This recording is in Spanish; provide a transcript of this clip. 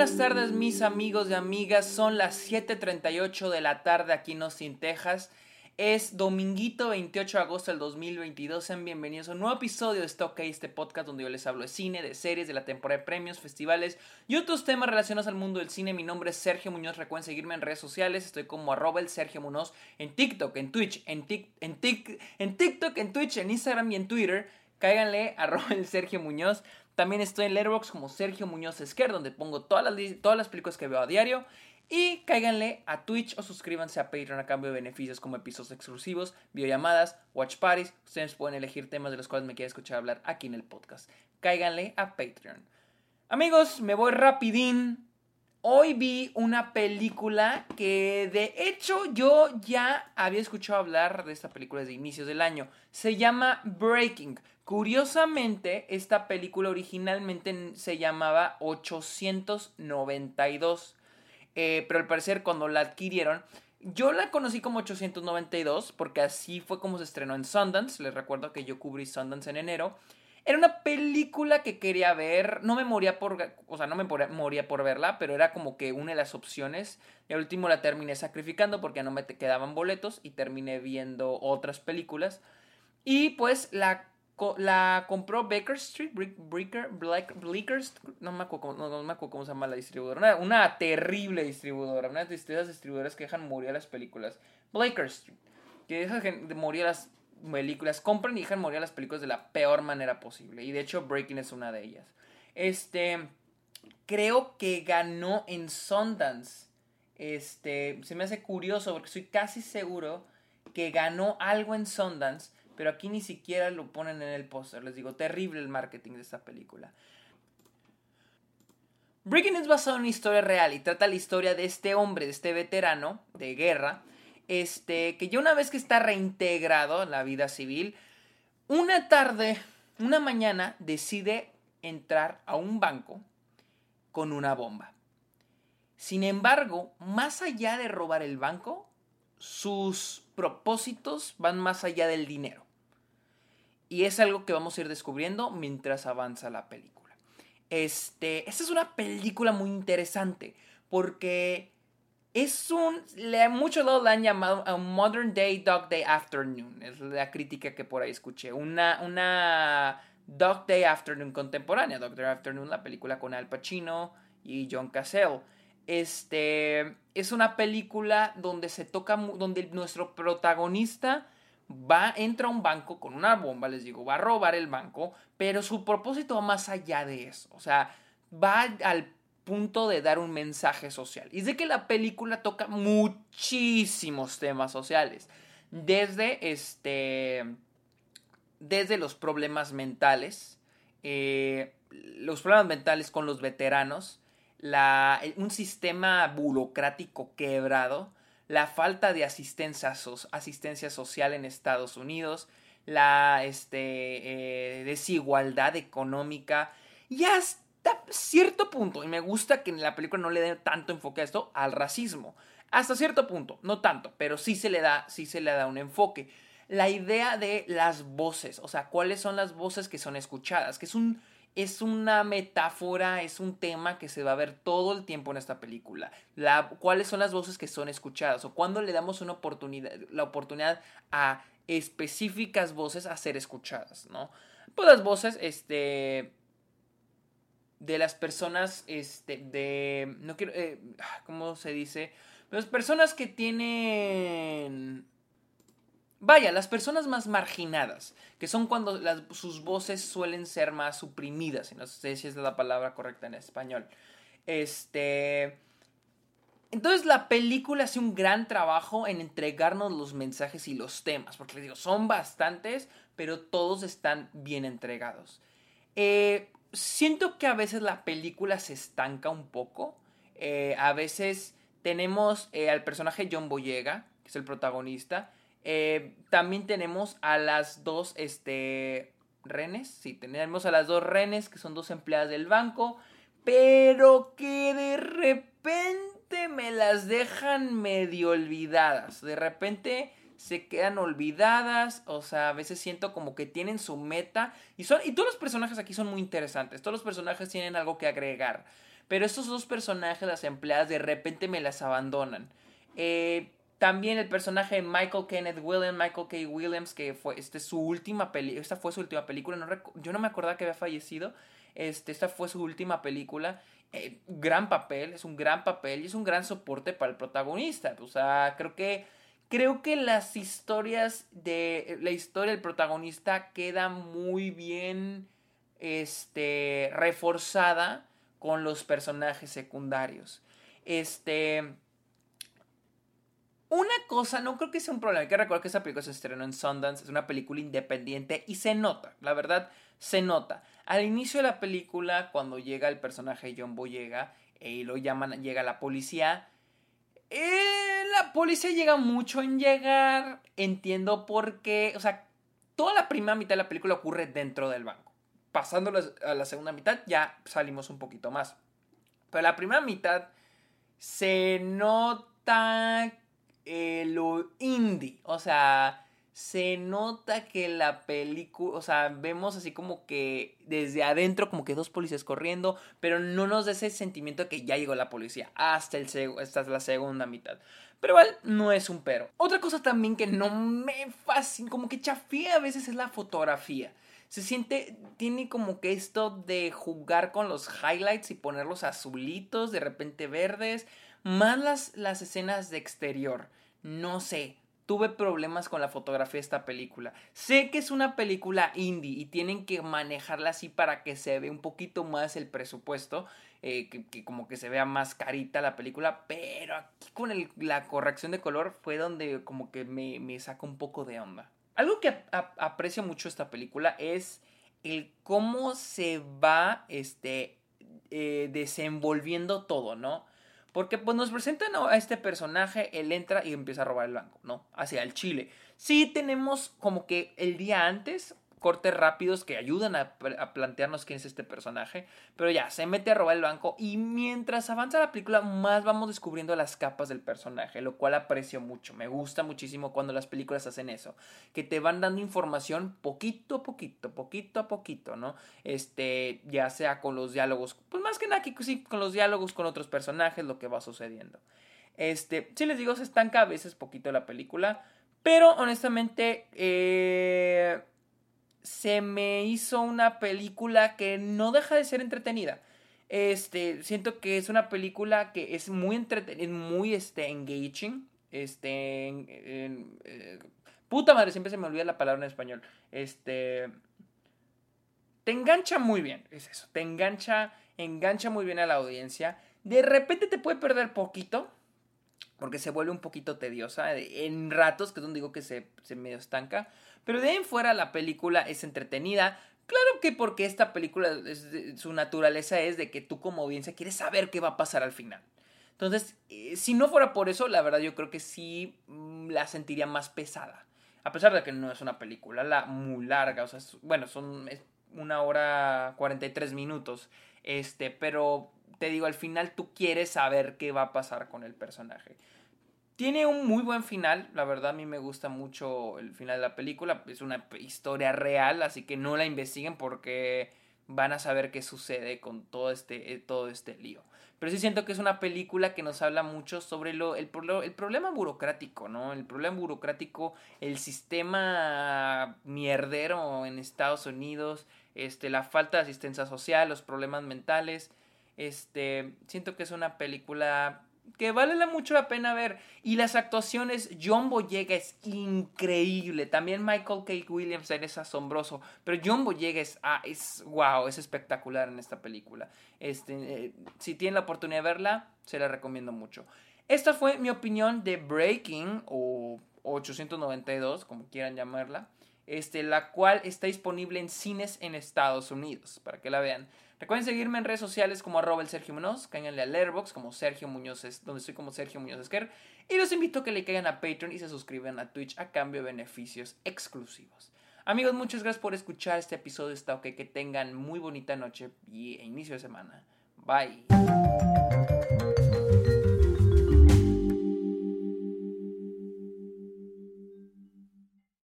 buenas tardes mis amigos y amigas, son las 7.38 de la tarde aquí en Austin, Texas. Es dominguito 28 de agosto del 2022, sean bienvenidos a un nuevo episodio de Stock este podcast donde yo les hablo de cine, de series, de la temporada de premios, festivales y otros temas relacionados al mundo del cine. Mi nombre es Sergio Muñoz, recuerden seguirme en redes sociales, estoy como arroba el Sergio Muñoz en TikTok, en Twitch, en, en, en TikTok, en Twitch, en Instagram y en Twitter. Cáiganle el Sergio Muñoz. También estoy en Letterboxd como Sergio Muñoz Esquer, donde pongo todas las, todas las películas que veo a diario. Y cáiganle a Twitch o suscríbanse a Patreon a cambio de beneficios como episodios exclusivos, videollamadas, watch parties. Ustedes pueden elegir temas de los cuales me quieren escuchar hablar aquí en el podcast. Cáiganle a Patreon. Amigos, me voy rapidín. Hoy vi una película que de hecho yo ya había escuchado hablar de esta película desde inicios del año. Se llama Breaking. Curiosamente, esta película originalmente se llamaba 892, eh, pero al parecer cuando la adquirieron, yo la conocí como 892 porque así fue como se estrenó en Sundance, les recuerdo que yo cubrí Sundance en enero. Era una película que quería ver, no me moría por, o sea, no me moría por verla, pero era como que una de las opciones. Y al último la terminé sacrificando porque no me quedaban boletos y terminé viendo otras películas. Y pues la la compró Baker Street, Breaker, Black, Bleakers, no me, acuerdo, no, me acuerdo cómo se llama la distribuidora, una, terrible distribuidora, una de esas distribuidoras que dejan morir a las películas. Baker Street, que dejan morir a las películas, compran y dejan morir a las películas de la peor manera posible. Y de hecho Breaking es una de ellas. Este, creo que ganó en Sundance. Este, se me hace curioso porque estoy casi seguro que ganó algo en Sundance pero aquí ni siquiera lo ponen en el póster. Les digo, terrible el marketing de esta película. Breaking es basado en una historia real y trata la historia de este hombre, de este veterano de guerra, este, que ya una vez que está reintegrado en la vida civil, una tarde, una mañana, decide entrar a un banco con una bomba. Sin embargo, más allá de robar el banco, sus propósitos van más allá del dinero. Y es algo que vamos a ir descubriendo mientras avanza la película. Este, esta es una película muy interesante porque es un. muchos lados la han llamado a Modern Day Dog Day Afternoon. Es la crítica que por ahí escuché. Una, una Dog Day Afternoon contemporánea. Dog Day Afternoon, la película con Al Pacino y John Cassell. Este. Es una película donde se toca. donde nuestro protagonista va, entra a un banco con una bomba, les digo, va a robar el banco, pero su propósito va más allá de eso. O sea, va al punto de dar un mensaje social. Y de que la película toca muchísimos temas sociales. Desde este. Desde los problemas mentales. Eh, los problemas mentales con los veteranos. La, un sistema burocrático quebrado la falta de asistencia, asistencia social en Estados Unidos, la este, eh, desigualdad económica y hasta cierto punto, y me gusta que en la película no le dé tanto enfoque a esto, al racismo. Hasta cierto punto, no tanto, pero sí se le da, sí se le da un enfoque. La idea de las voces, o sea, cuáles son las voces que son escuchadas, que es un es una metáfora, es un tema que se va a ver todo el tiempo en esta película. La, ¿Cuáles son las voces que son escuchadas? O cuándo le damos una oportunidad, la oportunidad a específicas voces a ser escuchadas, ¿no? Pues las voces, este, de las personas, este, de, no quiero, eh, ¿cómo se dice? Las personas que tienen Vaya, las personas más marginadas, que son cuando sus voces suelen ser más suprimidas, no sé si es la palabra correcta en español. Este. Entonces la película hace un gran trabajo en entregarnos los mensajes y los temas, porque les digo, son bastantes, pero todos están bien entregados. Eh, siento que a veces la película se estanca un poco. Eh, a veces tenemos eh, al personaje John Boyega, que es el protagonista, eh, también tenemos a las dos este, renes. Sí, tenemos a las dos renes, que son dos empleadas del banco. Pero que de repente me las dejan medio olvidadas. De repente se quedan olvidadas. O sea, a veces siento como que tienen su meta. Y, son, y todos los personajes aquí son muy interesantes. Todos los personajes tienen algo que agregar. Pero estos dos personajes, las empleadas, de repente me las abandonan. Eh, también el personaje de Michael Kenneth Williams, Michael K. Williams, que fue este, su última película, esta fue su última película, no yo no me acordaba que había fallecido, este, esta fue su última película, eh, gran papel, es un gran papel y es un gran soporte para el protagonista, o sea, creo que, creo que las historias de, la historia del protagonista queda muy bien, este, reforzada con los personajes secundarios, este... Una cosa, no creo que sea un problema. Hay que recordar que esta película se estrenó en Sundance, es una película independiente y se nota, la verdad, se nota. Al inicio de la película, cuando llega el personaje John Boyega y lo llaman, llega la policía, eh, la policía llega mucho en llegar, entiendo por qué, o sea, toda la primera mitad de la película ocurre dentro del banco. Pasando a la segunda mitad ya salimos un poquito más. Pero la primera mitad se nota eh, lo indie. O sea, se nota que la película, o sea, vemos así como que desde adentro, como que dos policías corriendo, pero no nos da ese sentimiento de que ya llegó la policía hasta, el hasta la segunda mitad. Pero igual no es un pero. Otra cosa también que no me fascina, como que chafía a veces es la fotografía. Se siente, tiene como que esto de jugar con los highlights y ponerlos azulitos, de repente verdes más las, escenas de exterior. No sé, tuve problemas con la fotografía de esta película. Sé que es una película indie y tienen que manejarla así para que se vea un poquito más el presupuesto, eh, que, como que se vea más carita la película, pero aquí con la corrección de color fue donde como que me, me saca un poco de onda. Algo que aprecio mucho esta película es el cómo se va este, eh, desenvolviendo todo, ¿no? Porque pues nos presentan a este personaje, él entra y empieza a robar el banco, ¿no? Hacia el Chile. Sí tenemos como que el día antes cortes rápidos que ayudan a, plantearnos quién es este personaje. Pero ya, se mete a robar el banco y mientras avanza la película más vamos descubriendo las capas del personaje, lo cual aprecio mucho. Me gusta muchísimo cuando las películas hacen eso, que te van dando información poquito a poquito, poquito a poquito, ¿no? Este, ya sea con los diálogos, pues más que nada que sí, con los diálogos con otros personajes, lo que va sucediendo. Este, si les digo, se estanca a veces poquito la película. Pero honestamente, eh, se me hizo una película que no deja de ser entretenida. Este, siento que es una película que es muy entretenida, muy este, engaging. Este, eh, puta madre, siempre se me olvida la palabra en español. Este, te engancha muy bien, es eso, te engancha, engancha muy bien a la audiencia. De repente te puede perder poquito, porque se vuelve un poquito tediosa en ratos, que es donde digo que se, se medio estanca. Pero de ahí en fuera la película es entretenida. Claro que porque esta película, su naturaleza es de que tú como audiencia quieres saber qué va a pasar al final. Entonces, eh, si no fuera por eso, la verdad yo creo que sí mm, la sentiría más pesada. A pesar de que no es una película la, muy larga, o sea, bueno, son una hora 43 minutos. Este, pero te digo, al final tú quieres saber qué va a pasar con el personaje. Tiene un muy buen final, la verdad a mí me gusta mucho el final de la película, es una historia real, así que no la investiguen porque van a saber qué sucede con todo este, eh, todo este lío. Pero sí siento que es una película que nos habla mucho sobre lo, el, el problema burocrático, ¿no? El problema burocrático, el sistema mierdero en Estados Unidos, este, la falta de asistencia social, los problemas mentales. Este, siento que es una película que vale mucho la pena ver. Y las actuaciones, John Boyega es increíble. También Michael K. Williams es asombroso. Pero John Boyega es, ah, es wow, es espectacular en esta película. Este, eh, si tienen la oportunidad de verla, se la recomiendo mucho. Esta fue mi opinión de Breaking o 892, como quieran llamarla. Este, la cual está disponible en cines en Estados Unidos, para que la vean. Recuerden seguirme en redes sociales como arroba el Sergio Muñoz, cáiganle a Letterboxd como Sergio Muñoz, donde estoy como Sergio Muñoz Esquer, y los invito a que le caigan a Patreon y se suscriban a Twitch a cambio de beneficios exclusivos. Amigos, muchas gracias por escuchar este episodio. Está ok, que tengan muy bonita noche y inicio de semana. Bye.